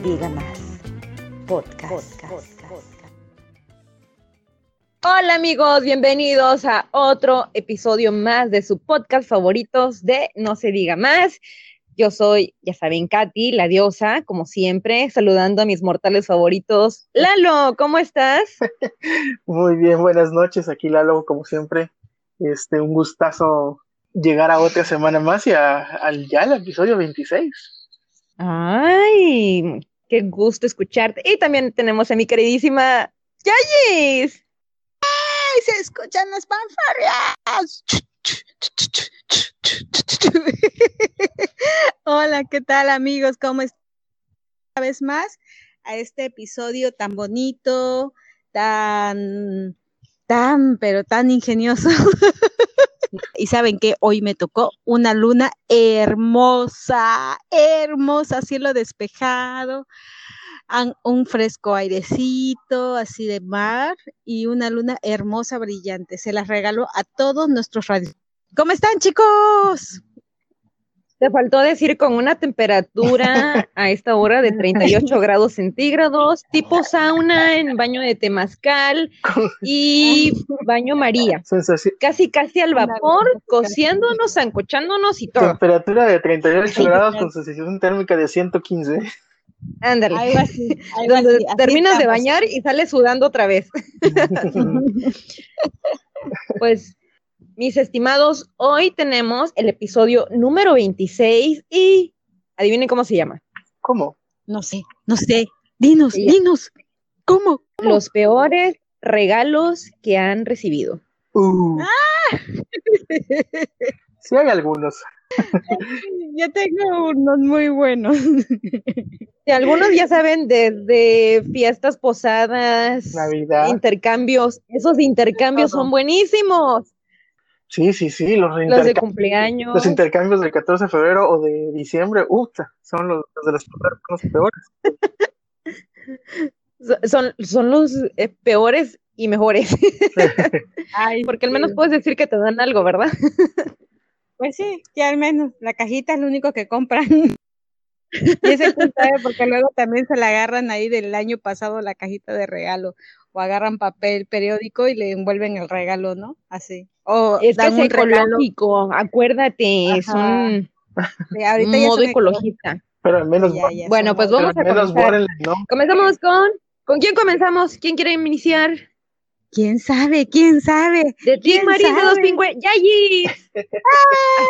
No se diga más. Podcast. Hola amigos, bienvenidos a otro episodio más de su podcast favoritos de No se diga más. Yo soy, ya saben, Katy, la diosa, como siempre, saludando a mis mortales favoritos. Lalo, ¿cómo estás? Muy bien, buenas noches. Aquí Lalo, como siempre. Este, un gustazo llegar a otra semana más y al ya el episodio 26. Ay, qué gusto escucharte. Y también tenemos a mi queridísima Yayis. ¡Ay! Se escuchan las fanfarrias. Hola, ¿qué tal amigos? ¿Cómo están? Una vez más a este episodio tan bonito, tan, tan, pero tan ingenioso. y saben que hoy me tocó una luna hermosa, hermosa, cielo despejado, un fresco airecito, así de mar y una luna hermosa, brillante. Se las regalo a todos nuestros radios. ¿Cómo están, chicos? Te faltó decir con una temperatura a esta hora de 38 grados centígrados, tipo sauna en baño de temazcal y baño María. Casi, casi al vapor, cociéndonos, zancochándonos y todo. Temperatura de 38 grados con sensación térmica de 115. Ándale. Donde terminas de bañar y sales sudando otra vez. pues mis estimados, hoy tenemos el episodio número 26 y adivinen cómo se llama. ¿Cómo? No sé, no sé. Dinos, dinos. ¿Cómo? Los peores regalos que han recibido. Uh. ¡Ah! sí hay algunos. Yo tengo unos muy buenos. Algunos ya saben, desde fiestas posadas, Navidad, intercambios, esos intercambios son buenísimos. Sí, sí, sí, los, los de cumpleaños. Los intercambios del 14 de febrero o de diciembre, son los, de los, peores. son, son los eh, peores y mejores. Porque al menos puedes decir que te dan algo, ¿verdad? pues sí, ya al menos la cajita es lo único que compran. y ese porque luego también se la agarran ahí del año pasado la cajita de regalo o agarran papel periódico y le envuelven el regalo, ¿no? Así. O es que es ecológico, acuérdate, es un modo ecologista. Pero al menos, bueno, pues vamos a comenzar. Comenzamos con, ¿con quién comenzamos? ¿Quién quiere iniciar? ¿Quién sabe? ¿Quién sabe? De ti, Marín de los Pingües. ¡Yayi! Ha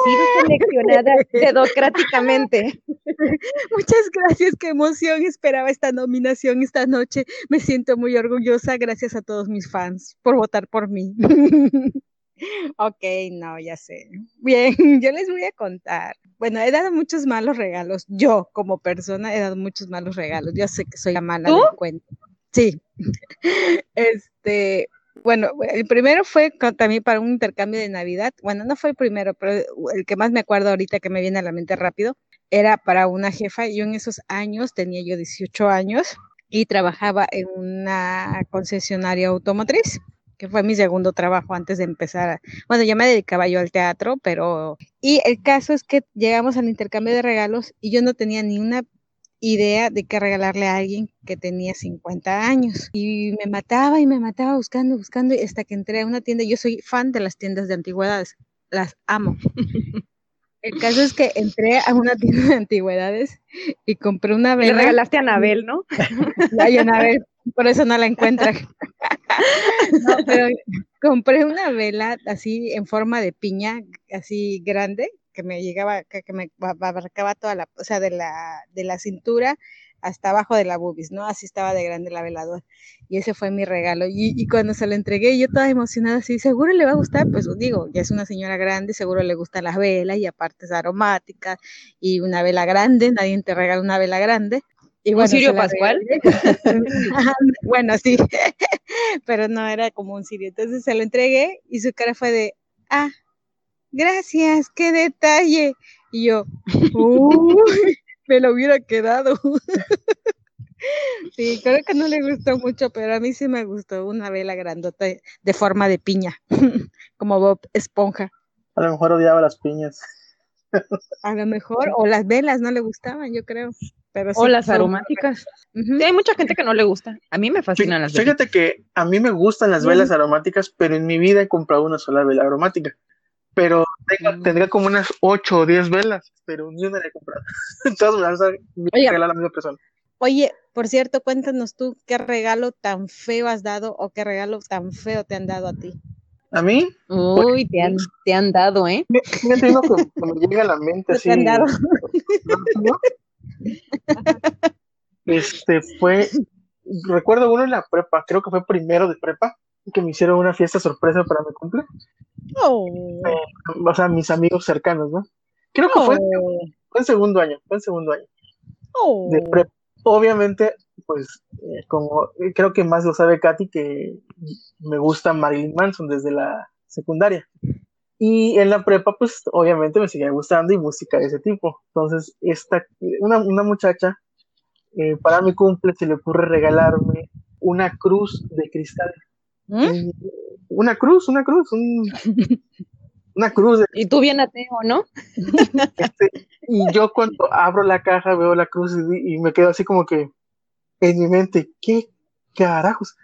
sido seleccionada democráticamente. Muchas gracias, qué emoción. Esperaba esta nominación esta noche. Me siento muy orgullosa. Gracias a todos mis fans por votar por mí. ok, no, ya sé. Bien, yo les voy a contar. Bueno, he dado muchos malos regalos. Yo, como persona, he dado muchos malos regalos. Yo sé que soy la mala del cuento. Sí. Este, bueno, el primero fue también para un intercambio de Navidad. Bueno, no fue el primero, pero el que más me acuerdo ahorita que me viene a la mente rápido era para una jefa. Yo en esos años tenía yo 18 años y trabajaba en una concesionaria automotriz que fue mi segundo trabajo antes de empezar. bueno, ya me dedicaba yo al teatro, pero... Y el caso es que llegamos al intercambio de regalos y yo no tenía ni una idea de qué regalarle a alguien que tenía 50 años. Y me mataba y me mataba buscando, buscando, hasta que entré a una tienda. Yo soy fan de las tiendas de antigüedades, las amo. El caso es que entré a una tienda de antigüedades y compré una vela. Le regalaste a Anabel, ¿no? Ay, Anabel, por eso no la encuentra. No, pero compré una vela así en forma de piña, así grande, que me llegaba, que, me abarcaba toda la, o sea, de la, de la cintura hasta abajo de la bubis, ¿no? Así estaba de grande la veladora. Y ese fue mi regalo. Y, y, cuando se lo entregué, yo toda emocionada, así, seguro le va a gustar, pues digo, ya es una señora grande, seguro le gustan las velas y aparte es aromática y una vela grande, nadie te regala una vela grande. Y bueno, ¿Un cirio pascual? bueno, sí, pero no era como un cirio. Entonces se lo entregué y su cara fue de, ah, gracias, qué detalle. Y yo, me lo hubiera quedado. sí, creo que no le gustó mucho, pero a mí sí me gustó una vela grandota de forma de piña, como Bob Esponja. A lo mejor odiaba las piñas. a lo mejor, o las velas no le gustaban, yo creo. Pero o las aromáticas. hay mucha gente que no le gusta. A mí me fascinan las velas. Fíjate que a mí me gustan las velas aromáticas, pero en mi vida he comprado una sola vela aromática. Pero mm. tendría como unas 8 o 10 velas, pero ni una la he comprado. Entonces me vas a regalar a la misma persona. Oye, por cierto, cuéntanos tú qué regalo tan feo has dado o qué regalo tan feo te han dado a ti. ¿A mí? Uy, te han, te han dado, ¿eh? Fíjate uno que, me llega a la mente así. Te han dado. Este fue, recuerdo uno en la prepa, creo que fue primero de prepa, que me hicieron una fiesta sorpresa para mi cumple. Oh. Eh, o sea, mis amigos cercanos, ¿no? Creo que fue, oh. fue en segundo año, fue en segundo año. Oh. De prepa obviamente, pues, eh, como eh, creo que más lo sabe Katy, que me gusta Marilyn Manson desde la secundaria. Y en la prepa, pues, obviamente me seguía gustando y música de ese tipo. Entonces, esta, una, una muchacha, eh, para mi cumple, se le ocurre regalarme una cruz de cristal. ¿Mm? Una cruz, una cruz, un, una cruz. Y tú bien ateo, ¿no? Este, y yo cuando abro la caja veo la cruz y, me quedo así como que en mi mente, ¿qué carajos?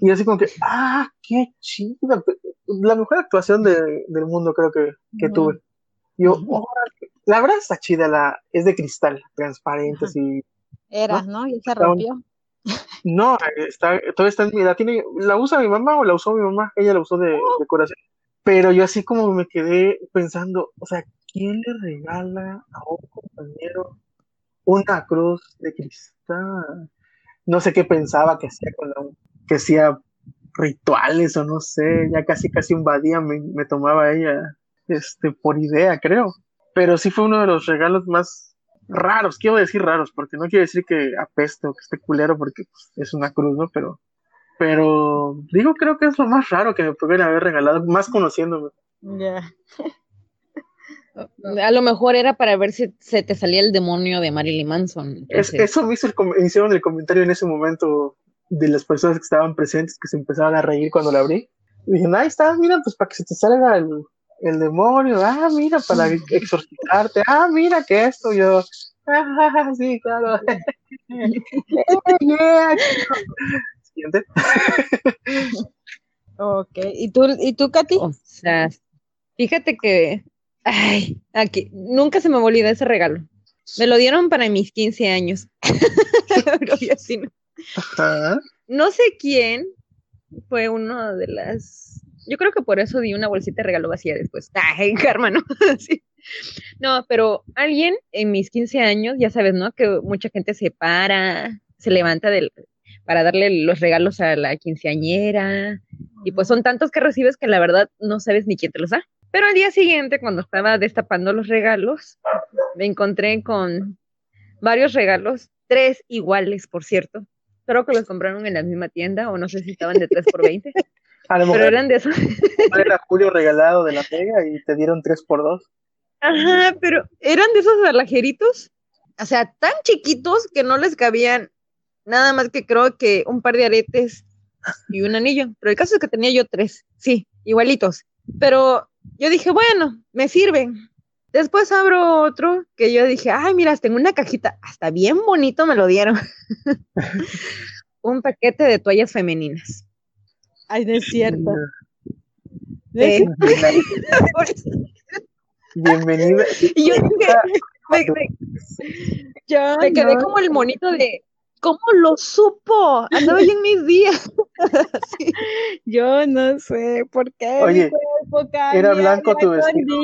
Y así como que, ah, qué chida. La mejor actuación del mundo creo que, que tuve. Yo, la verdad está chida, la, es de cristal, transparente, así. Era, ¿no? Y se rompió. No, está, todavía está en mi, la tiene, la usa mi mamá o la usó mi mamá, ella la usó de, de oh. corazón. Pero yo así como me quedé pensando, o sea, ¿quién le regala a un compañero una cruz de cristal? No sé qué pensaba que hacía con la, que hacía rituales o no sé, ya casi casi un badía me, me tomaba ella este por idea, creo. Pero sí fue uno de los regalos más raros, quiero decir raros, porque no quiero decir que apeste o que esté culero porque pues, es una cruz, ¿no? Pero pero digo, creo que es lo más raro que me pudieran haber regalado, más conociéndome. Ya. A lo mejor era para ver si se te salía el demonio de Marilyn Manson. eso me hizo el, hicieron el comentario en ese momento de las personas que estaban presentes que se empezaban a reír cuando la abrí. Y dije, ahí está, mira, pues para que se te salga el, el demonio. Ah, mira, para exorcizarte. Ah, mira que esto. Yo, ah, sí, claro. ok, ¿y tú, ¿y tú, Katy? O sea, fíjate que, ay, aquí, nunca se me olvida ese regalo. Me lo dieron para mis 15 años. no. no sé quién fue uno de las. Yo creo que por eso di una bolsita de regalo vacía después. Ay, karma, ¿no? No, pero alguien en mis 15 años, ya sabes, ¿no? Que mucha gente se para, se levanta del, para darle los regalos a la quinceañera. Y pues son tantos que recibes que la verdad no sabes ni quién te los da. Pero al día siguiente, cuando estaba destapando los regalos, me encontré con varios regalos, tres iguales, por cierto. Creo que los compraron en la misma tienda, o no sé si estaban de 3 por 20. pero eran de esos. Era Julio regalado de la pega y te dieron 3 por 2. Ajá, pero eran de esos alajeritos, o sea, tan chiquitos que no les cabían Nada más que creo que un par de aretes y un anillo. Pero el caso es que tenía yo tres, sí, igualitos. Pero yo dije, bueno, me sirven. Después abro otro que yo dije, ay, mira, tengo una cajita, hasta bien bonito me lo dieron. un paquete de toallas femeninas. Ay, no es cierto. Bienvenida. Y yo me, quedé como el monito de, ¿Cómo lo supo? Andaba yo en mis días. Yo no sé por qué. Oye, era blanco tu vestido.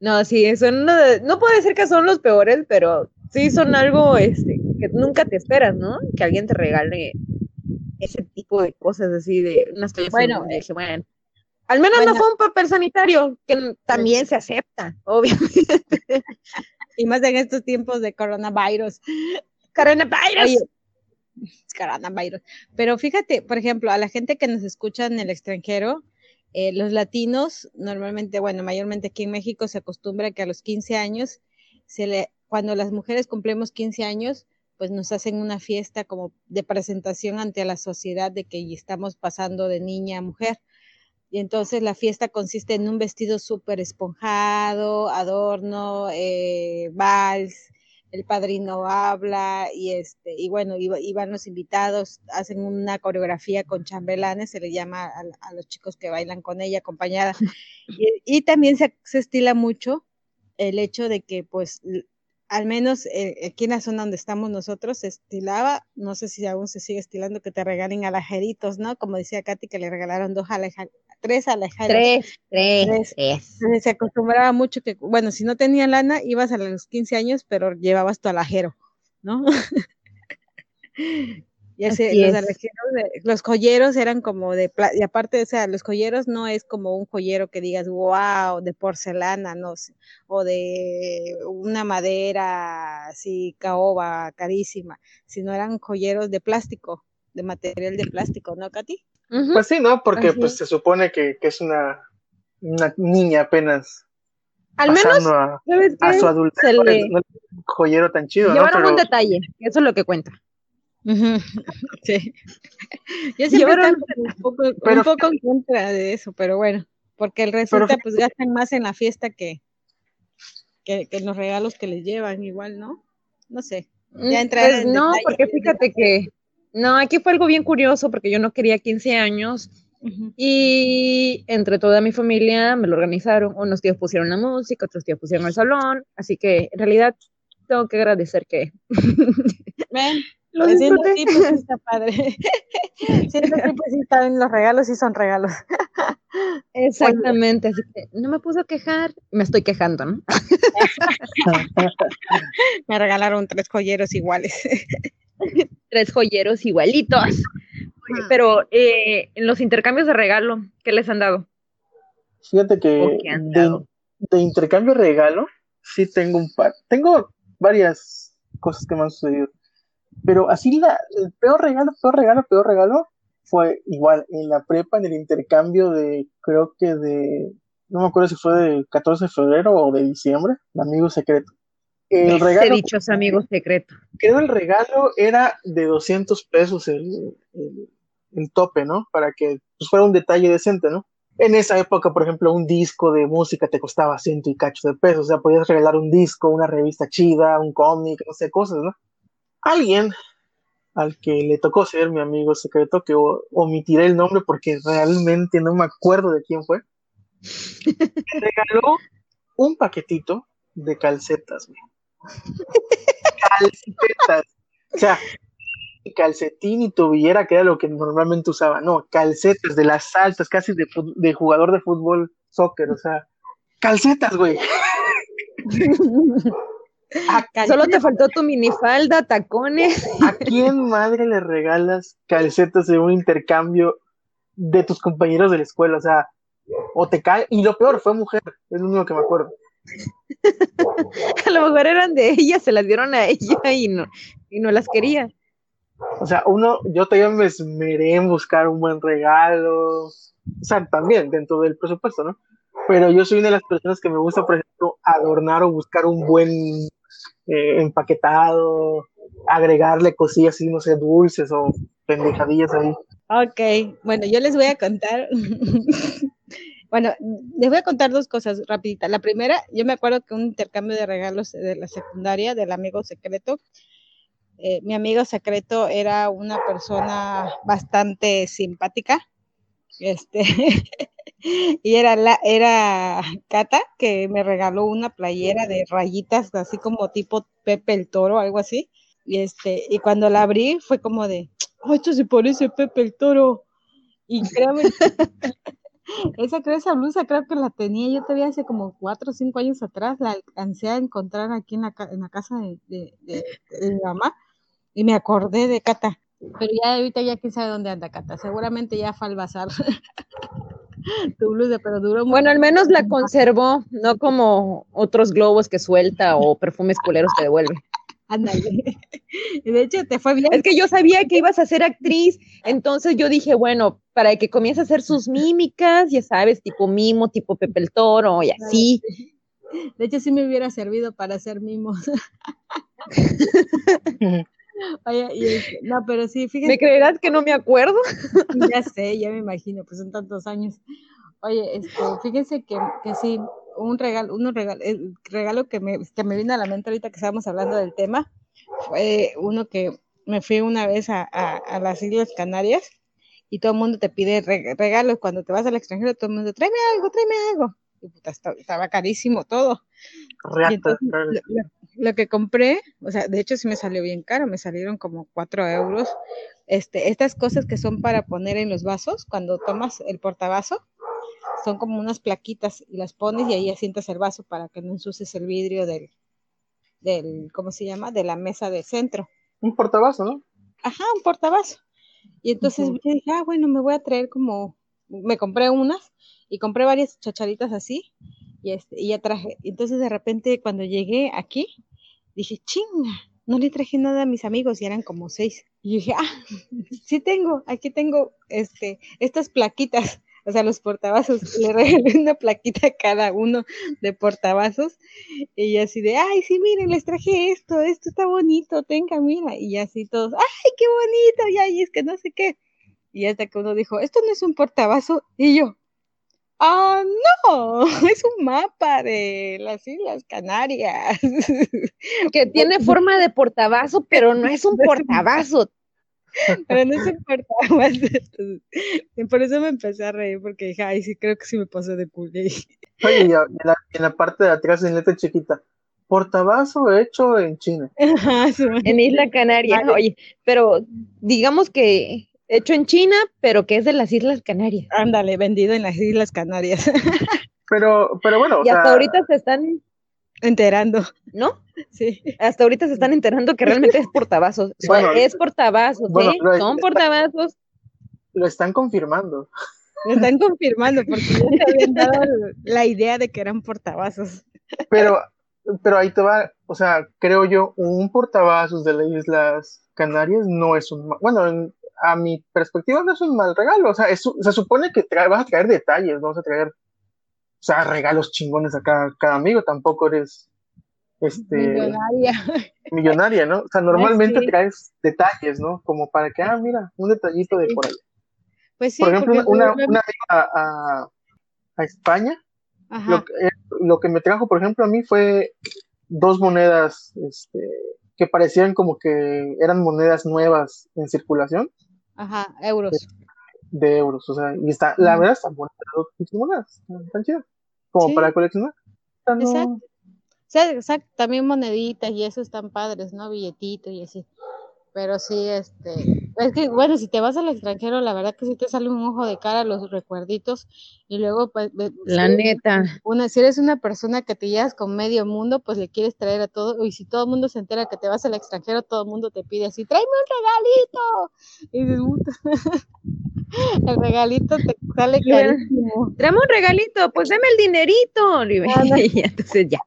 No, sí, son no puede ser que son los peores, pero sí son algo este, que nunca te esperas, ¿no? Que alguien te regale ese tipo de cosas así de unas bueno, bueno, al menos no fue un papel sanitario, que también se acepta, obviamente. Y más en estos tiempos de coronavirus. Coronavirus. Coronavirus. Pero fíjate, por ejemplo, a la gente que nos escucha en el extranjero, eh, los latinos, normalmente, bueno, mayormente aquí en México se acostumbra que a los 15 años, se le, cuando las mujeres cumplimos 15 años, pues nos hacen una fiesta como de presentación ante la sociedad de que estamos pasando de niña a mujer. Y entonces la fiesta consiste en un vestido súper esponjado, adorno, eh, vals, el padrino habla y este y bueno iban los invitados hacen una coreografía con chambelanes se le llama a, los chicos que bailan con ella acompañada y, también se, se, estila mucho el hecho de que pues al menos eh, aquí en la zona donde estamos nosotros se estilaba no sé si aún se sigue estilando que te regalen alajeritos no como decía Katy que le regalaron dos alajeritos tres alejados. Tres, tres, tres. Se acostumbraba mucho que, bueno, si no tenía lana, ibas a los 15 años, pero llevabas tu alajero, ¿no? y así, los, los joyeros eran como de, y aparte, o sea, los joyeros no es como un joyero que digas, wow, de porcelana, no sé, o de una madera así, caoba, carísima, sino eran joyeros de plástico, de material de plástico, ¿no, Katy? Pues sí, ¿no? Porque pues se supone que, que es una, una, niña apenas al menos a, a su adultez, le... no un joyero tan chido. Llevaron un detalle, eso es lo que cuenta. sí. Yo siempre Llevaron... un poco, un poco en contra de eso, pero bueno, porque el resulta pues gastan más en la fiesta que, que, que, en los regalos que les llevan igual, ¿no? No sé. Ya mm, pues no, porque fíjate que no, aquí fue algo bien curioso porque yo no quería 15 años y entre toda mi familia me lo organizaron. Unos tíos pusieron la música, otros tíos pusieron el salón, así que en realidad tengo que agradecer que... Ven, lo disfruté. Sí, pues está padre. pues sí, están los regalos y son regalos. Exactamente, así que no me puso a quejar, me estoy quejando, ¿no? me regalaron tres joyeros iguales tres joyeros igualitos. Pero eh, en los intercambios de regalo, ¿qué les han dado? Fíjate que de, intercambio de regalo, sí tengo un par. Tengo varias cosas que me han sucedido. Pero así la, el peor regalo, peor regalo, peor regalo fue igual en la prepa, en el intercambio de, creo que de, no me acuerdo si fue de 14 de febrero o de diciembre, de amigo secreto. El regalo. dichos amigos secreto. Creo el regalo era de 200 pesos el, tope, ¿no? Para que pues, fuera un detalle decente, ¿no? En esa época, por ejemplo, un disco de música te costaba ciento y cacho de pesos, o sea, podías regalar un disco, una revista chida, un cómic, no sé, cosas, ¿no? Alguien al que le tocó ser mi amigo secreto, que omitiré el nombre porque realmente no me acuerdo de quién fue, regaló un paquetito de calcetas, güey calcetas. O sea, calcetín y tobillera, que era lo que normalmente usaba. No, calcetas de las altas, casi de, de jugador de fútbol, soccer, o sea, calcetas, güey. Solo te faltó tu minifalda, tacones. ¿A quién madre le regalas calcetas de un intercambio de tus compañeros de la escuela? O sea, o te cae. Y lo peor fue mujer, es lo único que me acuerdo. a lo mejor eran de ella, se las dieron a ella y no, y no las quería. O sea, uno, yo todavía me esmeré en buscar un buen regalo, o sea, también dentro del presupuesto, ¿no? Pero yo soy una de las personas que me gusta, por ejemplo, adornar o buscar un buen eh, empaquetado, agregarle cosillas así, no sé, dulces o pendejadillas ahí. Ok, bueno, yo les voy a contar Bueno, les voy a contar dos cosas rapiditas. La primera, yo me acuerdo que un intercambio de regalos de la secundaria del amigo secreto, eh, mi amigo secreto era una persona bastante simpática, este, y era la, era Cata que me regaló una playera de rayitas, así como tipo Pepe el Toro, algo así, y este, y cuando la abrí fue como de, oh, esto se parece Pepe el Toro, y créame, esa, esa blusa creo que la tenía yo todavía hace como cuatro o cinco años atrás, la alcancé a encontrar aquí en la, en la casa de, de, mi mamá y me acordé de Cata. Pero ya ahorita ya quién sabe dónde anda Cata. Seguramente ya fue al bazar. tu blusa, pero duró Bueno, al menos la conservó, no como otros globos que suelta o perfumes culeros que devuelve. Ándale. De hecho, te fue bien. Es que yo sabía que ibas a ser actriz, entonces yo dije, bueno, para que comience a hacer sus mímicas, ya sabes, tipo mimo, tipo Pepe el Toro y así. De hecho, sí me hubiera servido para hacer mimos. Oye, no, pero sí, fíjate. ¿Me creerás que no me acuerdo? ya sé, ya me imagino, pues son tantos años. Oye, este, fíjense que, que sí, un regalo, un regalo, el regalo que me, que me vino a la mente ahorita que estábamos hablando del tema, fue uno que me fui una vez a, a, las Islas Canarias y todo el mundo te pide regalos cuando te vas al extranjero, todo el mundo, tráeme algo, tráeme algo. Y puta, estaba, carísimo todo. lo, que compré, o sea, de hecho sí me salió bien caro, me salieron como cuatro euros. Este, estas cosas que son para poner en los vasos, cuando tomas el portavaso, son como unas plaquitas y las pones y ahí asientas el vaso para que no ensuces el vidrio del, del, ¿cómo se llama? De la mesa de centro. Un portavaso, ¿no? Ajá, un portavaso. Y entonces dije, ah, bueno, me voy a traer como, me compré unas y compré varias chacharitas así y, este, y ya traje. Entonces de repente cuando llegué aquí, dije, chinga, no le traje nada a mis amigos y eran como seis. Y dije, ah, sí tengo, aquí tengo este, estas plaquitas o sea, los portavasos, le regalé una plaquita a cada uno de portavasos y así de, ay, sí, miren, les traje esto, esto está bonito, tenga, mira, y así todos, ay, qué bonito, y ahí es que no sé qué. Y hasta que uno dijo, esto no es un portavaso, y yo, ah, no, es un mapa de las Islas Canarias. Que tiene forma de portavaso, pero no es un portavazo, pero no se importaba Por eso me empecé a reír, porque dije, ay, sí, creo que sí me pasó de culé. Oye, en la, en la parte de atrás, en letra chiquita, portabazo hecho en China. en Isla Canaria, oye, pero digamos que hecho en China, pero que es de las Islas Canarias. Ándale, vendido en las Islas Canarias. pero, pero bueno. Y hasta ahorita se están enterando. ¿No? Sí. Hasta ahorita se están enterando que realmente es portavasos. Bueno, es portavasos, ¿eh? Son portavasos. Lo están confirmando. Lo están confirmando porque ya te habían dado la idea de que eran portavasos. Pero, pero ahí te va, o sea, creo yo, un portavasos de las Islas Canarias no es un, bueno, a mi perspectiva no es un mal regalo, o sea, se supone que vas a traer detalles, no vas a traer o sea, regalos chingones a cada, amigo, tampoco eres este millonaria. millonaria, ¿no? O sea, normalmente traes detalles, ¿no? Como para que, ah, mira, un detallito de por ahí. Pues sí, por ejemplo, una, una, a, a, España, lo que, eh, lo que, me trajo, por ejemplo, a mí fue dos monedas este, que parecían como que eran monedas nuevas en circulación. Ajá, euros de euros, o sea, y está, la verdad están buenas monedas, están chidas, como para coleccionar. Exacto. O sea, exacto, también moneditas y eso están padres, ¿no? Billetitos y así. Pero sí, este, es que bueno, si te vas al extranjero, la verdad que sí te sale un ojo de cara los recuerditos y luego pues la neta. Una si eres una persona que te llevas con medio mundo, pues le quieres traer a todo y si todo el mundo se entera que te vas al extranjero, todo el mundo te pide así, "Tráeme un regalito." Y dices, el regalito te sale carísimo. Tráeme un regalito, pues dame el dinerito. Y entonces ya.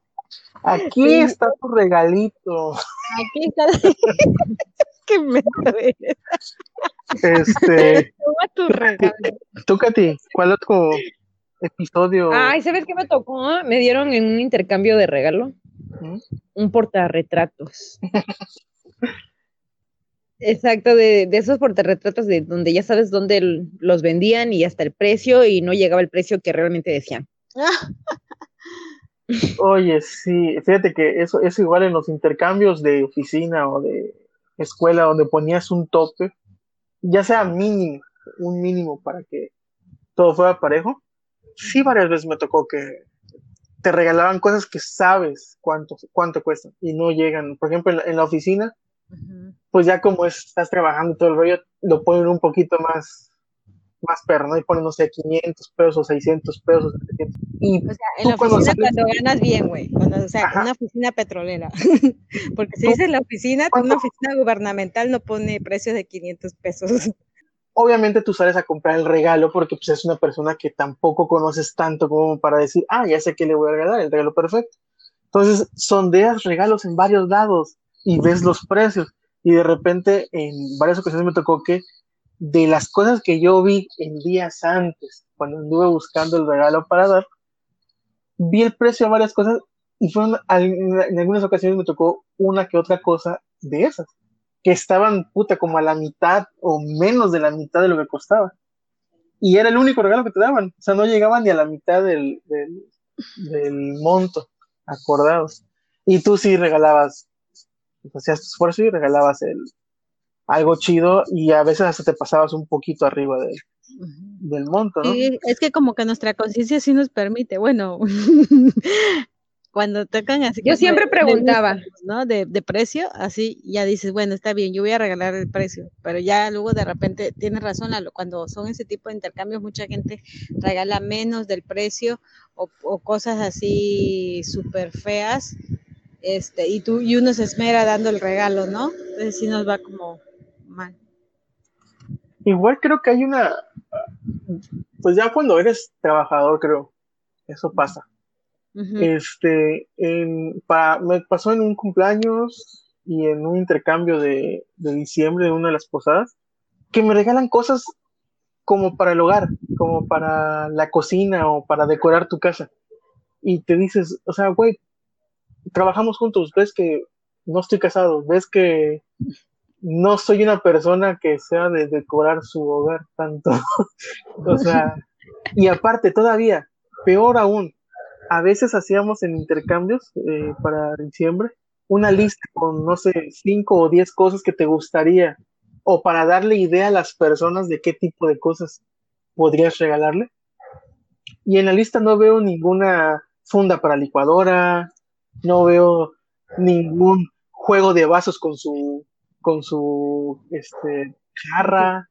Aquí está tu regalito. Aquí está. que me Este. Regalo. Tú, Katy, ¿cuál otro episodio? Ay, ¿sabes qué me tocó? Me dieron en un intercambio de regalo ¿Mm? un portarretratos. Exacto, de, de, esos portarretratos de donde ya sabes dónde los vendían y hasta el precio y no llegaba el precio que realmente decían. Oye, sí, fíjate que eso es igual en los intercambios de oficina o de escuela donde ponías un tope, ya sea mínimo, un mínimo para que todo fuera parejo. Sí, varias veces me tocó que te regalaban cosas que sabes cuánto, cuánto cuestan y no llegan. Por ejemplo, en la, oficina, pues ya como estás trabajando todo el rollo, lo ponen un poquito más más perro, ¿no? Y ponen, no sé, 500 pesos, 600 pesos, 700. Y o sea, en la oficina cuando, ganas bien, güey. O sea, una oficina petrolera. Porque si dices la oficina, una oficina gubernamental no pone precios de 500 pesos. Obviamente tú sales a comprar el regalo porque pues, es una persona que tampoco conoces tanto como para decir, ah, ya sé qué le voy a regalar, el regalo perfecto. Entonces, sondeas regalos en varios lados y ves los precios. Y de repente, en varias ocasiones me tocó que de las cosas que yo vi en días antes, cuando anduve buscando el regalo para dar, vi el precio de varias cosas y fueron, en algunas ocasiones me tocó una que otra cosa de esas, que estaban puta como a la mitad o menos de la mitad de lo que costaba. Y era el único regalo que te daban, o sea, no llegaban ni a la mitad del, del monto acordados. Y tú sí regalabas, hacías tu esfuerzo y regalabas el, algo chido y a veces hasta te pasabas un poquito arriba de, del monto, ¿no? es que como que nuestra conciencia sí nos permite, bueno, cuando tocan así. Yo siempre preguntaba, ¿no? De, de, precio, así ya dices, bueno, está bien, yo voy a regalar el precio, pero ya luego de repente tienes razón, cuando son ese tipo de intercambios, mucha gente regala menos del precio o, o cosas así súper feas, este, y tú, y uno se esmera dando el regalo, ¿no? Entonces sí nos va como. Igual creo que hay una, pues ya cuando eres trabajador, creo, eso pasa este, me pasó en un cumpleaños y en un intercambio de, diciembre de una de las posadas, que me regalan cosas como para el hogar, como para la cocina o para decorar tu casa. Y te dices, o sea, güey, trabajamos juntos, ves que no estoy casado, ves que no soy una persona que sea de decorar su hogar tanto. o sea, y aparte, todavía, peor aún, a veces hacíamos en intercambios eh, para diciembre una lista con, no sé, cinco o diez cosas que te gustaría o para darle idea a las personas de qué tipo de cosas podrías regalarle. Y en la lista no veo ninguna funda para licuadora, no veo ningún juego de vasos con su con su este, jarra,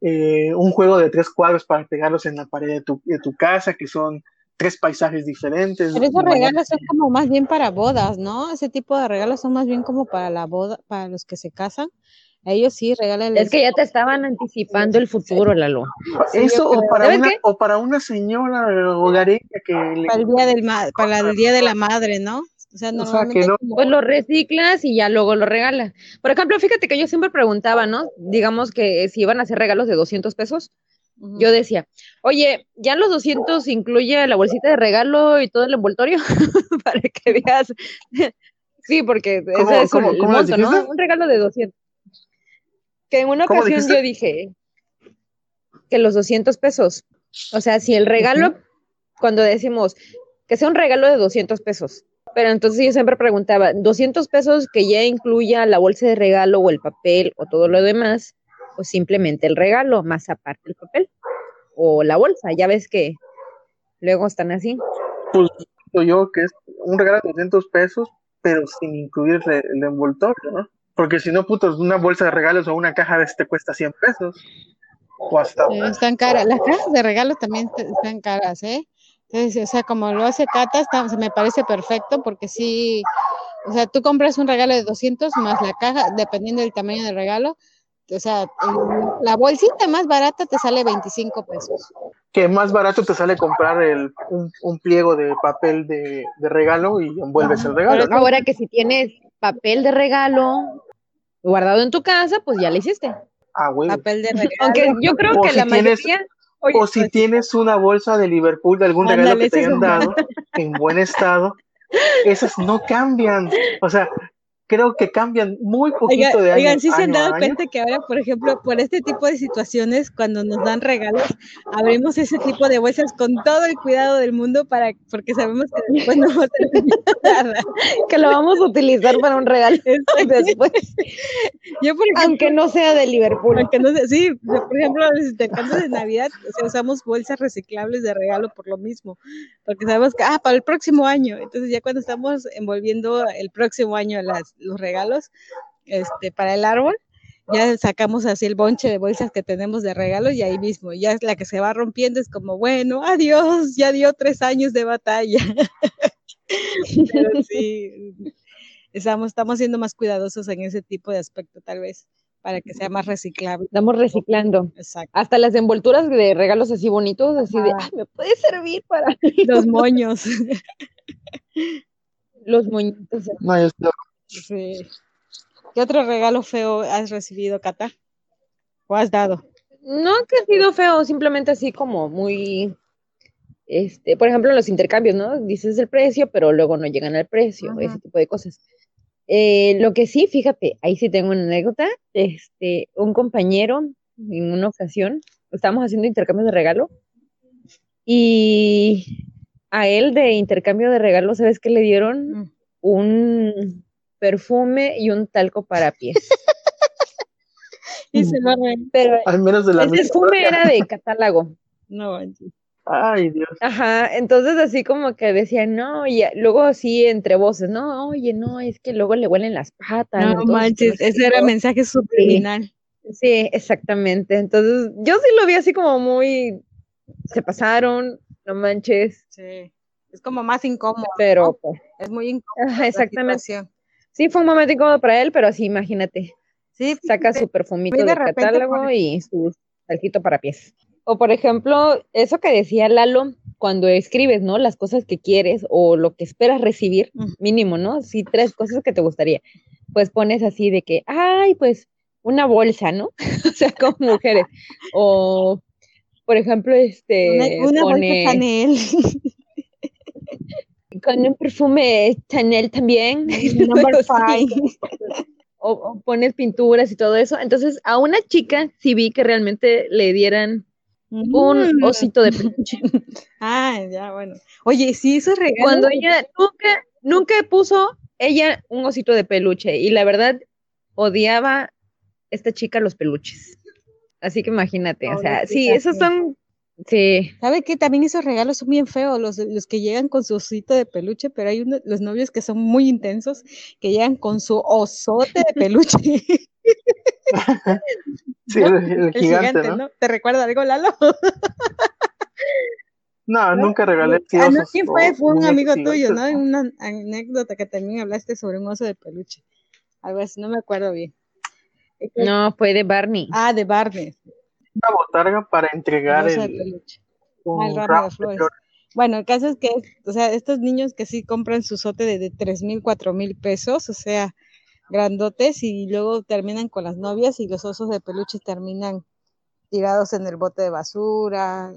eh, un juego de tres cuadros para pegarlos en la pared de tu, de tu casa, que son tres paisajes diferentes. Pero esos regalos son como más bien para bodas, ¿no? Ese tipo de regalos son más bien como para la boda, para los que se casan. ellos sí regalan. Es que ya te estaban anticipando el futuro, Lalo. Eso, o para, una, o para una señora hogareña que. Para el, día del para el día de la madre, ¿no? O sea, normalmente. Pues lo reciclas y ya luego lo regalas. Por ejemplo, fíjate que yo siempre preguntaba, ¿no? Digamos que si iban a hacer regalos de 200 pesos, yo decía, oye, ¿ya los 200 incluye la bolsita de regalo y todo el envoltorio? Para que veas. sí, porque ese es el monto, ¿no? Un regalo de 200. Que en una ocasión yo dije que los 200 pesos, o sea, si el regalo, cuando decimos que sea un regalo de 200 pesos, pero entonces yo siempre preguntaba, 200 pesos que ya incluya la bolsa de regalo o el papel o todo lo demás, o simplemente el regalo, más aparte el papel o la bolsa. Ya ves que luego están así. Pues yo que es un regalo de 200 pesos, pero sin incluir el, envoltorio, ¿no? Porque si no, puto, una bolsa de regalos o una caja de este cuesta 100 pesos. O hasta están caras. Las cajas de regalos también están caras, ¿eh? Entonces, o sea, como lo hace Cata, está, se me parece perfecto porque sí, o sea, tú compras un regalo de 200 más la caja, dependiendo del tamaño del regalo, o sea, la bolsita más barata te sale 25 pesos. Que más barato te sale comprar el, un, pliego de papel de, regalo y envuelves el regalo. Ahora que si tienes papel de regalo guardado en tu casa, pues ya lo hiciste. Ah, bueno. Papel de regalo. Aunque yo creo que la mayoría... o si pues tienes una bolsa de Liverpool de algún regalo que te hayan dado en buen estado, esas no cambian. O sea, creo que cambian muy poquito de año. Oigan, sí se han dado cuenta que ahora, por ejemplo, por este tipo de situaciones, cuando nos dan regalos, abrimos ese tipo de bolsas con todo el cuidado del mundo para, porque sabemos que después no vamos a que lo vamos a utilizar para un regalo después. Yo, por ejemplo, aunque no sea de Liverpool. Aunque no sea, sí, por ejemplo, cuando de Navidad, o sea, usamos bolsas reciclables de regalo por lo mismo, porque sabemos que, ah, para el próximo año, entonces ya cuando estamos envolviendo el próximo año las los regalos este, para el árbol, ya sacamos así el bonche de bolsas que tenemos de regalos y ahí mismo, ya es la que se va rompiendo, es como, bueno, adiós, ya dio tres años de batalla. sí, estamos, estamos siendo más cuidadosos en ese tipo de aspecto, tal vez, para que sea más reciclable. Estamos reciclando. Exacto. Hasta las envolturas de regalos así bonitos, así de, ah, me puede servir para los moños. los moñitos. No, Sí. ¿Qué otro regalo feo has recibido, Cata? ¿O has dado? No que ha sido feo, simplemente así como muy, este, por ejemplo, en los intercambios, ¿no? Dices el precio, pero luego no llegan al precio, ese tipo de cosas. Eh, lo que sí, fíjate, ahí sí tengo una anécdota. Este, un compañero, en una ocasión, estábamos haciendo intercambios de regalo y a él de intercambio de regalos, ¿sabes qué le dieron? Mm. Un perfume y un talco para pies. y se lo Pero Al menos de la el perfume era de catálogo. No, Ay, Dios. Ajá, entonces así como que decían, no, y luego así entre voces, no, oye, no, es que luego le huelen las patas. No manches, ese era mensaje subliminal. Sí, exactamente. Entonces, yo sí lo vi así como muy, se pasaron, no manches. Sí, es como más incómodo. Pero, pues, es muy incómodo. exactamente. Sí, fue un momento incómodo para él, pero así, imagínate. Sí, saca su perfumito de, catálogo y su salquito para pies. O por ejemplo, eso que decía Lalo, cuando escribes, ¿no? Las cosas que quieres o lo que esperas recibir, mínimo, ¿no? Sí, tres cosas que te gustaría. Pues pones así de que, ay, pues una bolsa, ¿no? o sea, como mujeres. O, por ejemplo, este. Una, bolsa Chanel. con un perfume Chanel también. Number five. O, pones pinturas y todo eso. Entonces, a una chica sí vi que realmente le dieran un mm. osito de peluche. ah, ya, bueno. Oye, sí, eso es regalo. Cuando ella nunca, nunca puso ella un osito de peluche y la verdad odiaba esta chica los peluches. Así que imagínate, o sea, sí, esos son Sí. ¿Sabe qué? También esos regalos son bien feos, los, los que llegan con su osito de peluche, pero hay uno, los novios que son muy intensos, que llegan con su osote de peluche. sí, el, gigante, ¿no? ¿Te recuerda algo, Lalo? no, nunca regalé ah, no, ¿Quién fue? Fue un amigo tuyo, ¿no? Una anécdota que también hablaste sobre un oso de peluche. Algo así, no me acuerdo bien. No, fue de Barney. Ah, de Barney una botarga para entregar el, ah, Bueno, el caso es que, o sea, estos niños que sí compran su sote de, tres mil, cuatro mil pesos, o sea, grandotes, y luego terminan con las novias y los osos de peluche terminan tirados en el bote de basura,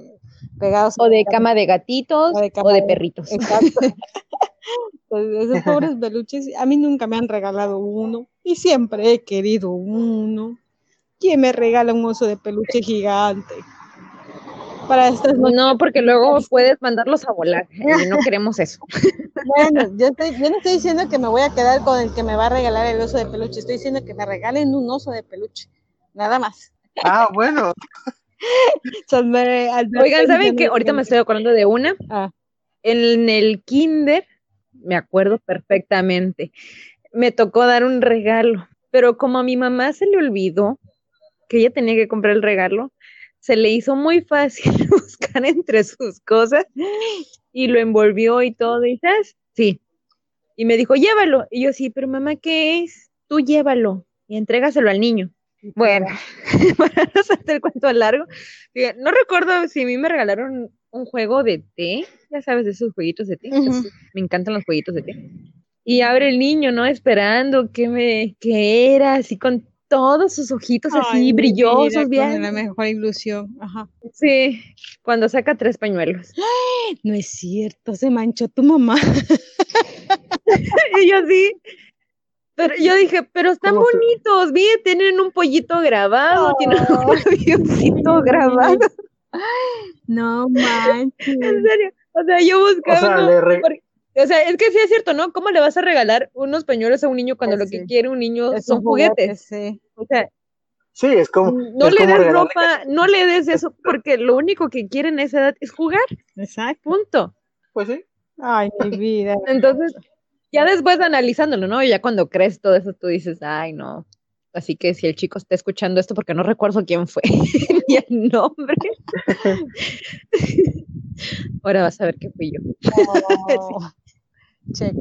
pegados. O de cama de gatitos o de, perritos. Exacto. Pues, esos pobres peluches, a mí nunca me han regalado uno y siempre he querido uno. ¿Quién me regala un oso de peluche gigante? Para estas No, porque luego puedes mandarlos a volar y no queremos eso. Bueno, yo, no estoy diciendo que me voy a quedar con el que me va a regalar el oso de peluche, estoy diciendo que me regalen un oso de peluche, nada más. Ah, bueno. Oigan, ¿saben qué? Ahorita me estoy acordando de una. Ah. En el kinder, me acuerdo perfectamente, me tocó dar un regalo, pero como a mi mamá se le olvidó, que ella tenía que comprar el regalo, se le hizo muy fácil buscar entre sus cosas y lo envolvió y todo. Y ¿sabes? Sí. Y me dijo, llévalo. Y yo, sí, pero mamá, ¿qué es? Tú llévalo y entrégaselo al niño. Bueno, para no hacerte el cuento largo, no recuerdo si a mí me regalaron un juego de té, ya sabes, de esos jueguitos de té. Me encantan los jueguitos de té. Y abre el niño, ¿no? Esperando que me, que era, así con todos sus ojitos así brillosos, bien. La mejor ilusión, ajá. Sí, cuando saca tres pañuelos. No es cierto, se manchó tu mamá. y yo sí. Pero yo dije, pero están bonitos, vi, tienen un pollito grabado, tienen un avioncito grabado. No manches. En serio. O sea, yo buscaba. O sea, o sea, es que sí es cierto, ¿no? ¿Cómo le vas a regalar unos pañuelos a un niño cuando pues lo que quiere un niño son juguetes? sí. O sea, sí, es como. No le des ropa, no le des eso, porque lo único que quieren en esa edad es jugar. Exacto. Punto. Pues sí. Ay, mi vida. Entonces, ya después analizándolo, ¿no? Ya cuando crees todo eso, tú dices, ay, no. Así que si el chico está escuchando esto, porque no recuerdo quién fue ni el nombre. Ahora vas a ver que fui yo. Oh. Check.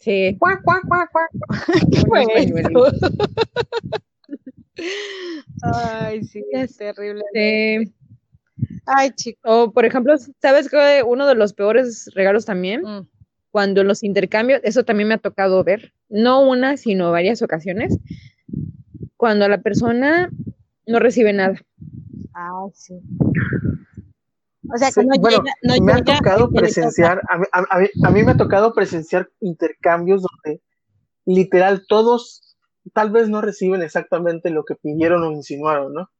Sí. Cuac, cuac, cuac, cuac. Ay, sí, es terrible. Sí. Ay, chico. O, por ejemplo, ¿sabes que uno de los peores regalos también? Mm. Cuando los intercambios, eso también me ha tocado ver, no una, sino varias ocasiones, cuando la persona no recibe nada. Ah, sí. O sea, me ha tocado presenciar, a mí, me ha tocado presenciar intercambios donde literal todos tal vez no reciben exactamente lo que pidieron o insinuaron, ¿no?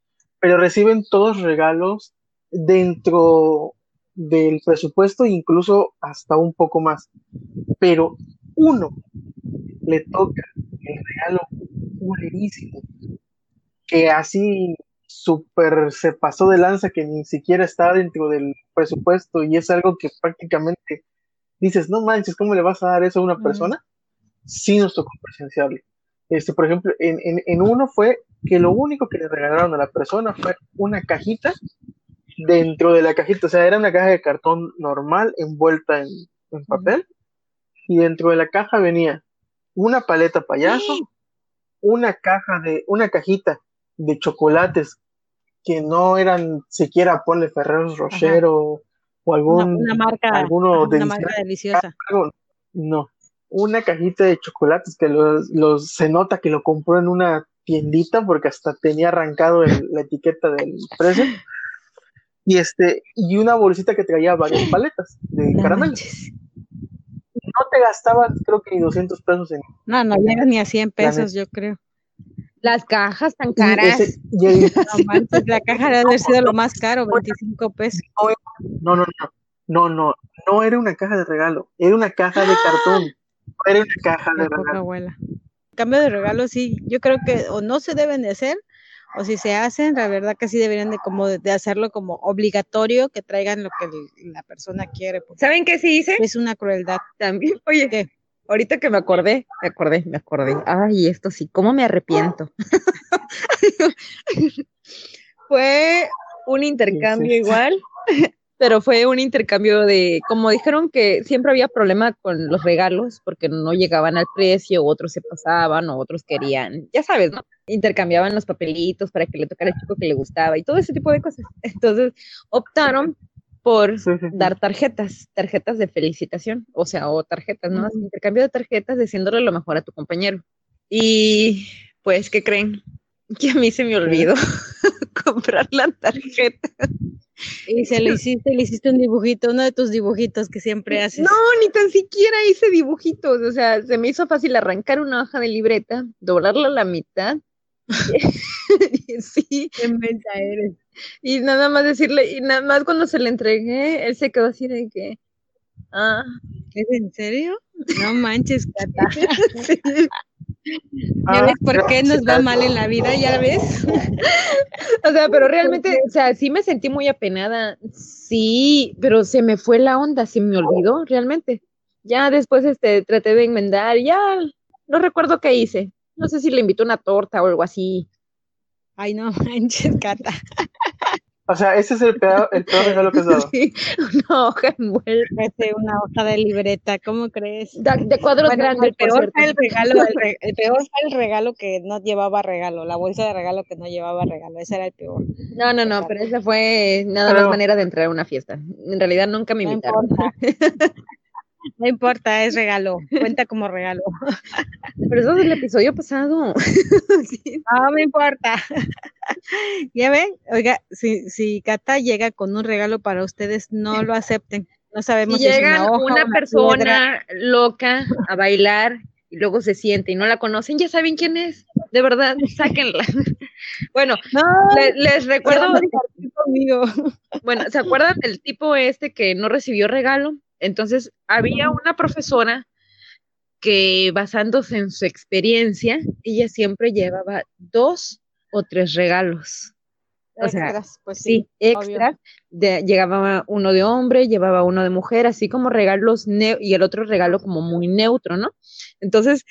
Pero reciben todos regalos dentro del presupuesto, incluso hasta un poco más. Pero uno le toca el regalo culerísimo, que así súper se pasó de lanza, que ni siquiera está dentro del presupuesto y es algo que prácticamente dices, no manches, ¿cómo le vas a dar eso a una persona? Sí nos tocó presenciarlo. Este, por ejemplo, en, en, uno fue que lo único que le regalaron a la persona fue una cajita dentro de la cajita, o sea, era una caja de cartón normal envuelta en, papel y dentro de la caja venía una paleta payaso, una caja de, una cajita de chocolates que no eran siquiera ponle Ferreros Rocher o, algún una, marca, alguno una marca deliciosa. No, una cajita de chocolates que los, se nota que lo compró en una tiendita porque hasta tenía arrancado la etiqueta del precio. Y este, y una bolsita que traía varias paletas de caramelo. No te gastaban, creo que ni 200 pesos en. No, no ni a 100 pesos, yo creo. Las cajas tan caras. la caja debe haber sido lo más caro, 25 pesos. No, no, no. No, no, no era una caja de regalo, era una caja de cartón. No era una caja de regalo. Abuela. Cambio de regalo, sí, yo creo que o no se deben de hacer, o si se hacen, la verdad que sí deberían de como de hacerlo como obligatorio, que traigan lo que la persona quiere. ¿Saben qué sí hice? Es una crueldad. También, oye, ¿Qué? Ahorita que me acordé, me acordé, me acordé. Ay, esto sí, ¿cómo me arrepiento? Fue un intercambio igual pero fue un intercambio de, como dijeron que siempre había problema con los regalos porque no llegaban al precio, otros se pasaban o otros querían, ya sabes, ¿no? Intercambiaban los papelitos para que le tocara el chico que le gustaba y todo ese tipo de cosas. Entonces optaron por dar tarjetas, tarjetas de felicitación, o sea, o tarjetas, ¿no? Intercambio de tarjetas diciéndole lo mejor a tu compañero. Y pues, ¿qué creen? Que a mí se me olvidó comprar la tarjeta. Y se lo hiciste, le hiciste un dibujito, uno de tus dibujitos que siempre haces. No, ni tan siquiera hice dibujitos. O sea, se me hizo fácil arrancar una hoja de libreta, doblarla a la mitad. sí. Qué eres. Y nada más decirle, y nada más cuando se le entregué, él se quedó así de que. Ah. ¿Es en serio? No manches, Cata. sí. ¿Ya ves por qué nos va mal en la vida? ¿Ya ves? o sea, pero realmente, o sea, sí me sentí muy apenada. Sí, pero se me fue la onda, se me olvidó realmente. Ya después este, traté de enmendar, ya no recuerdo qué hice. No sé si le invitó una torta o algo así. Ay, no manches, Cata. O sea, ese es el peor, el peor regalo que has dado. Sí, una hoja envuelta. Una hoja de libreta, ¿cómo crees? De, cuadros grandes. El peor, fue el, regalo, el, peor fue el regalo que no llevaba regalo, la bolsa de regalo que no llevaba regalo, ese era el peor. No, no, no, pero esa fue nada más manera de entrar a una fiesta. En realidad nunca me invitaron. No importa, es regalo, cuenta como regalo. Pero eso es del episodio pasado. No me importa. Ya ven, oiga, si, si Cata llega con un regalo para ustedes, no lo acepten. No sabemos si, llega una, persona loca a bailar y luego se siente y no la conocen, ya saben quién es. De verdad, sáquenla. Bueno, les recuerdo. Bueno, ¿se acuerdan del tipo este que no recibió regalo? Entonces, había una profesora que basándose en su experiencia, ella siempre llevaba dos o tres regalos. O sea, pues sí, extras. llegaba uno de hombre, llevaba uno de mujer, así como regalos y el otro regalo como muy neutro, ¿no? Entonces,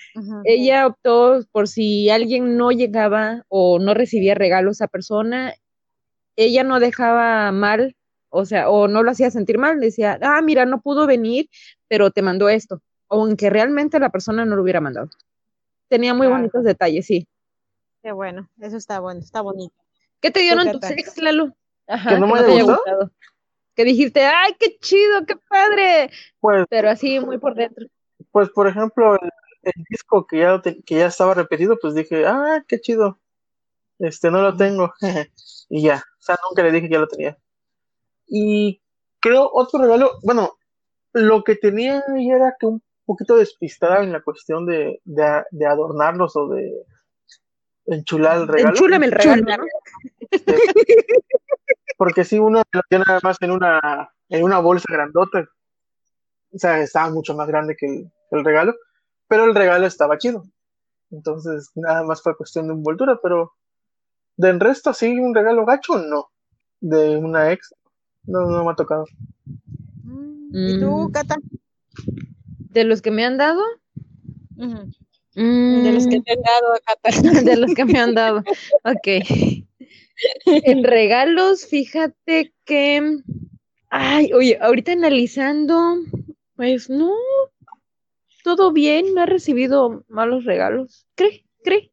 ella optó por si alguien no llegaba o no recibía regalos a persona, ella no dejaba mal o sea, o no lo hacía sentir mal, decía, ah, mira, no pudo venir, pero te mandó esto, aunque realmente la persona no lo hubiera mandado. Tenía muy bonitos detalles, sí. Qué bueno, eso está bueno, está bonito. ¿Qué te dieron tus ex, Lalo? Ajá, que no me, haya gustado. Que dijiste, ay, qué chido, qué padre. Pues, pero así muy por dentro. Pues, por ejemplo, el, disco que ya, que ya estaba repetido, pues dije, ah, qué chido. Este, no lo tengo. y ya, o sea, nunca le dije que ya lo tenía. Y creo otro regalo, bueno, lo que tenía era que un poquito despistada en la cuestión de, de, adornarlos o de enchular el regalo. Enchúlame el regalo. Este, porque si uno lo tiene nada más en una, en una bolsa grandota. O sea, estaba mucho más grande que el, regalo, pero el regalo estaba chido. Entonces, nada más fue cuestión de envoltura, pero del resto, sí, un regalo gacho, no. De una ex, no, no me ha tocado. ¿Y tú, mm. Cata? ¿De los que me han dado? De los que me han dado, Cata. de los que me han dado. Ok. En regalos, fíjate que. Ay, oye, ahorita analizando, pues no. Todo bien, no he recibido malos regalos. ¿Cree? ¿Cree?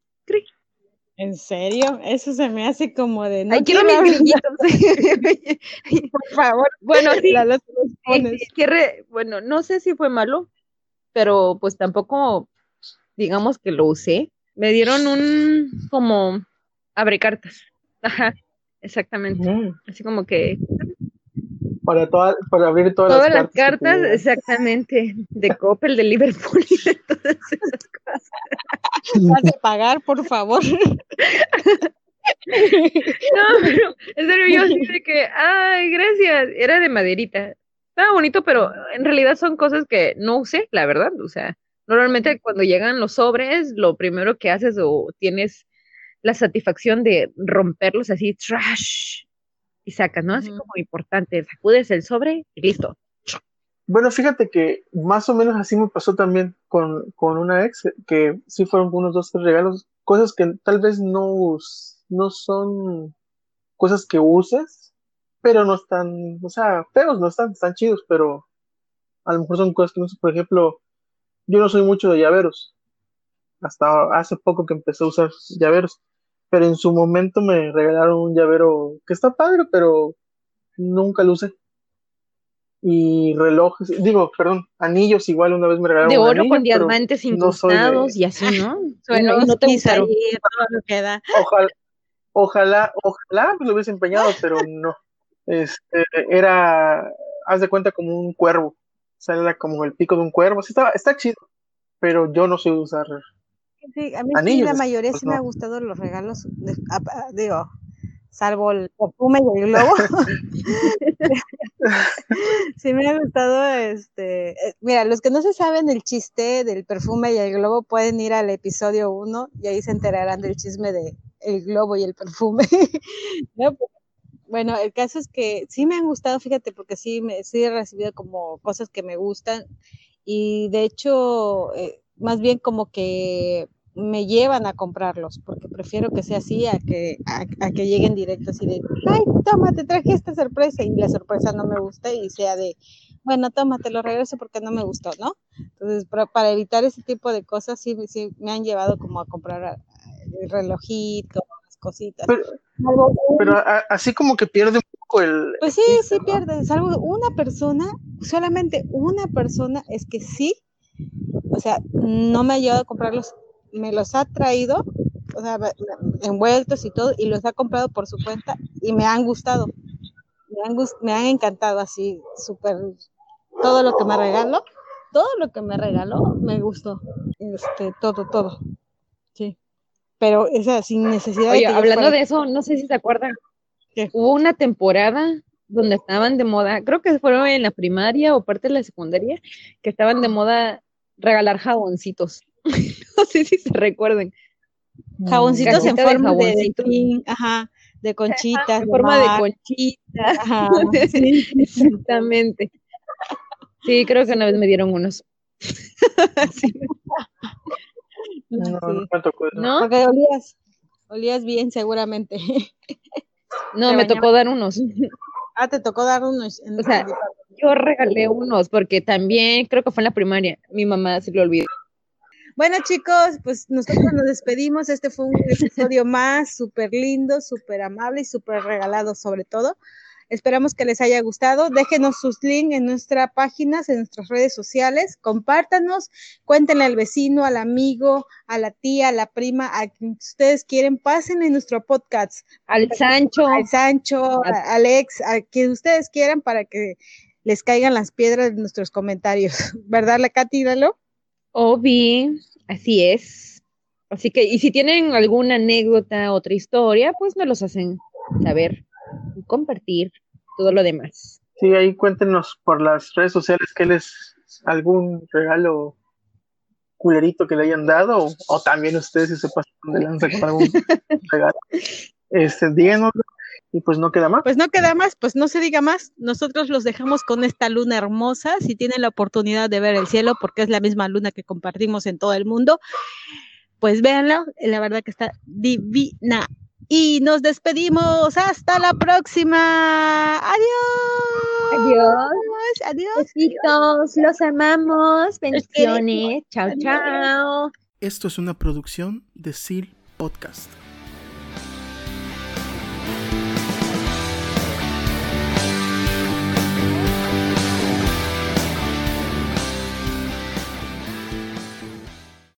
¿En serio? Eso se me hace como de. No Ay, quiero mis grillitos. Por favor. Bueno, sí. bueno, no sé si fue malo, pero pues tampoco, digamos que lo usé. Me dieron un como abre cartas. Ajá, exactamente. Así como que. Para, toda, para abrir todas, todas las cartas. exactamente. De Coppel, de Liverpool y de todas esas cosas. Vas pagar, por favor. No, pero en serio, yo de que, ay, gracias. Era de maderita. Estaba bonito, pero en realidad son cosas que no usé, la verdad. O sea, normalmente cuando llegan los sobres, lo primero que haces o tienes la satisfacción de romperlos así, trash, y sacas, ¿no? Así como importante, sacudes el sobre y listo. Bueno, fíjate que más o menos así me pasó también con, una ex, que sí fueron unos dos, tres regalos, cosas que tal vez no, no son cosas que uses, pero no están, o sea, feos, no están, están chidos, pero a lo mejor son cosas que no sé, por ejemplo, yo no soy mucho de llaveros, hasta hace poco que empecé a usar llaveros, pero en su momento me regalaron un llavero que está padre, pero nunca lo usé. Y relojes, digo, perdón, anillos igual una vez me regalaron. De oro con diamantes incrustados y así, ¿no? Bueno, no, te gustaron. Ojalá, ojalá, ojalá me lo hubiese empeñado, pero no. Este, era, haz de cuenta como un cuervo. O sea, era como el pico de un cuervo. Sí, está, está chido, pero yo no sé usar Sí, a mí sí, la mayoría sí me ha gustado los regalos, digo, salvo el perfume y el globo. sí me ha gustado, este, eh, mira, los que no se saben el chiste del perfume y el globo pueden ir al episodio 1 y ahí se enterarán del chisme de el globo y el perfume. Bueno, el caso es que sí me han gustado, fíjate, porque sí, me, sí he recibido como cosas que me gustan y de hecho... Eh, más bien como que me llevan a comprarlos, porque prefiero que sea así a que, a, que lleguen directos y de, ay, toma, te traje esta sorpresa y la sorpresa no me gusta y sea de, bueno, toma, te lo regreso porque no me gustó, ¿no? Entonces, para, evitar ese tipo de cosas, sí, sí me han llevado como a comprar el relojito, las cositas. Pero, así como que pierde un poco el... Pues sí, sí pierde, salvo una persona, solamente una persona es que sí o sea, no me ha llevado a comprarlos, me los ha traído, o sea, envueltos y todo, y los ha comprado por su cuenta y me han gustado. Me han, me han encantado así, súper, todo lo que me regaló, todo lo que me regaló me gustó. Este, todo, todo. Sí. Pero, o sea, sin necesidad Oye, hablando de eso, no sé si se acuerdan. Hubo una temporada donde estaban de moda, creo que fueron en la primaria o parte de la secundaria, que estaban de moda regalar jaboncitos. no sé si se recuerden. Jaboncitos en forma de, de, ajá, de conchitas. en forma de conchitas. Ajá, Exactamente. Sí, creo que una vez me dieron unos. sí. No, no, me tocó ¿No? Porque olías, olías bien seguramente. no, me tocó dar unos. Ah, te tocó dar unos. o sea, yo regalé unos porque también creo que fue en la primaria. Mi mamá se lo olvidó. Bueno, chicos, pues nosotros nos despedimos. Este fue un episodio más súper lindo, súper amable y súper regalado sobre todo. Esperamos que les haya gustado. Déjenos sus links en nuestras páginas, en nuestras redes sociales. Compártanos, cuéntenle al vecino, al amigo, a la tía, a la prima, a quien ustedes quieren. Pasen en nuestro podcast. Al Sancho. Al Sancho, a Alex, a quien ustedes quieran para que les caigan las piedras de nuestros comentarios. ¿Verdad, la Katy? Obi, así es. Así que, y si tienen alguna anécdota, otra historia, pues nos los hacen saber compartir todo lo demás. Sí, ahí cuéntenos por las redes sociales qué les algún regalo culerito que le hayan dado o, también ustedes si se pasan de lanza con algún regalo. Este, díganos y pues no queda más. Pues no queda más, pues no se diga más. Nosotros los dejamos con esta luna hermosa. Si tienen la oportunidad de ver el cielo, porque es la misma luna que compartimos en todo el mundo, pues véanla. La verdad que está divina. Y nos despedimos. Hasta la próxima. Adiós. Adiós. Adiós. Besitos. Los amamos. Bendiciones. Chao, chao. Esto es una producción de SIL Podcast.